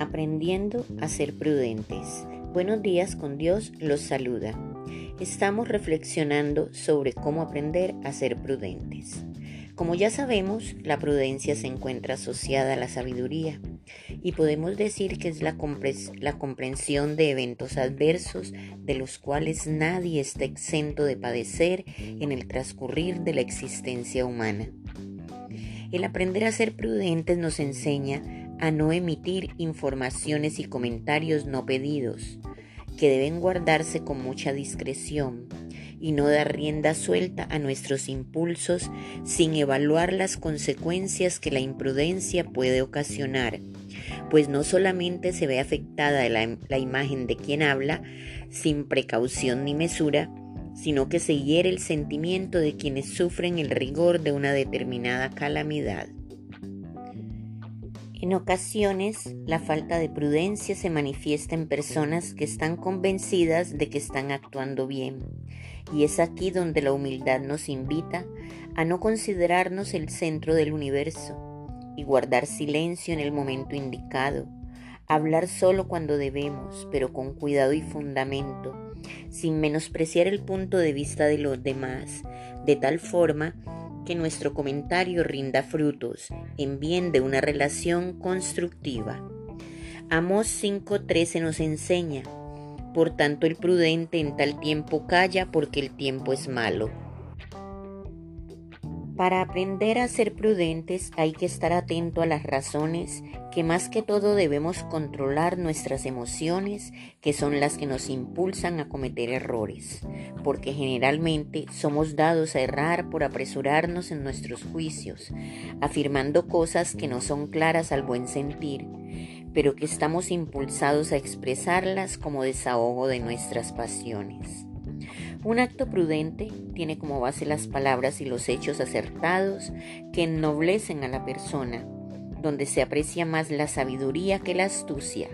Aprendiendo a ser prudentes. Buenos días con Dios los saluda. Estamos reflexionando sobre cómo aprender a ser prudentes. Como ya sabemos, la prudencia se encuentra asociada a la sabiduría y podemos decir que es la, la, comprensión de eventos adversos de los cuales nadie está exento de padecer en el transcurrir de la existencia humana. El aprender a ser prudentes nos enseña a no emitir informaciones y comentarios no pedidos, que deben guardarse con mucha discreción y no dar rienda suelta a nuestros impulsos sin evaluar las consecuencias que la imprudencia puede ocasionar, pues no solamente se ve afectada la, la imagen de quien habla sin precaución ni mesura, sino que se hiere el sentimiento de quienes sufren el rigor de una determinada calamidad. En ocasiones, la falta de prudencia se manifiesta en personas que están convencidas de que están actuando bien, y es aquí donde la humildad nos invita a no considerarnos el centro del universo y guardar silencio en el momento indicado, hablar solo cuando debemos, pero con cuidado y fundamento, sin menospreciar el punto de vista de los demás, de tal forma que nuestro comentario rinda frutos en bien de una relación constructiva. Amos 5.13 nos enseña, por tanto el prudente en tal tiempo calla porque el tiempo es malo. Para aprender a ser prudentes hay que estar atento a las razones que más que todo debemos controlar nuestras emociones, que son las que nos impulsan a cometer errores, porque generalmente somos dados a errar por apresurarnos en nuestros juicios, afirmando cosas que no son claras al buen sentir, pero que estamos impulsados a expresarlas como desahogo de nuestras pasiones. Un acto prudente tiene como base las palabras y los hechos acertados que ennoblecen a la persona, donde se aprecia más la sabiduría que la astucia,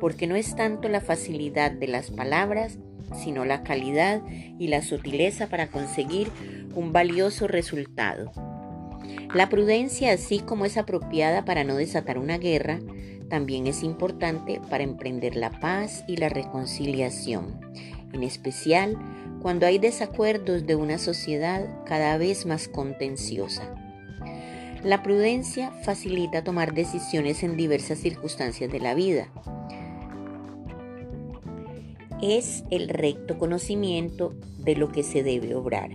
porque no es tanto la facilidad de las palabras, sino la calidad y la sutileza para conseguir un valioso resultado. La prudencia, así como es apropiada para no desatar una guerra, también es importante para emprender la paz y la reconciliación, en especial cuando hay desacuerdos de una sociedad cada vez más contenciosa. La prudencia facilita tomar decisiones en diversas circunstancias de la vida. Es el recto conocimiento de lo que se debe obrar.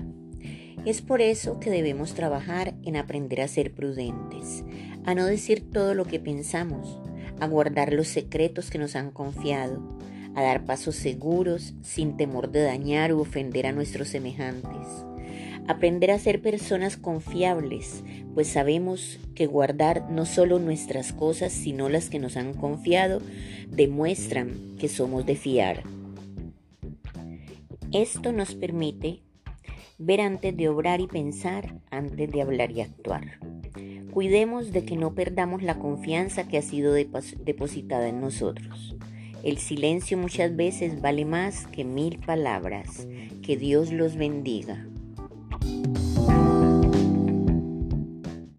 Es por eso que debemos trabajar en aprender a ser prudentes, a no decir todo lo que pensamos, a guardar los secretos que nos han confiado, a dar pasos seguros sin temor de dañar u ofender a nuestros semejantes. Aprender a ser personas confiables, pues sabemos que guardar no solo nuestras cosas, sino las que nos han confiado, demuestran que somos de fiar. Esto nos permite ver antes de obrar y pensar antes de hablar y actuar. Cuidemos de que no perdamos la confianza que ha sido depositada en nosotros. El silencio muchas veces vale más que mil palabras. Que Dios los bendiga.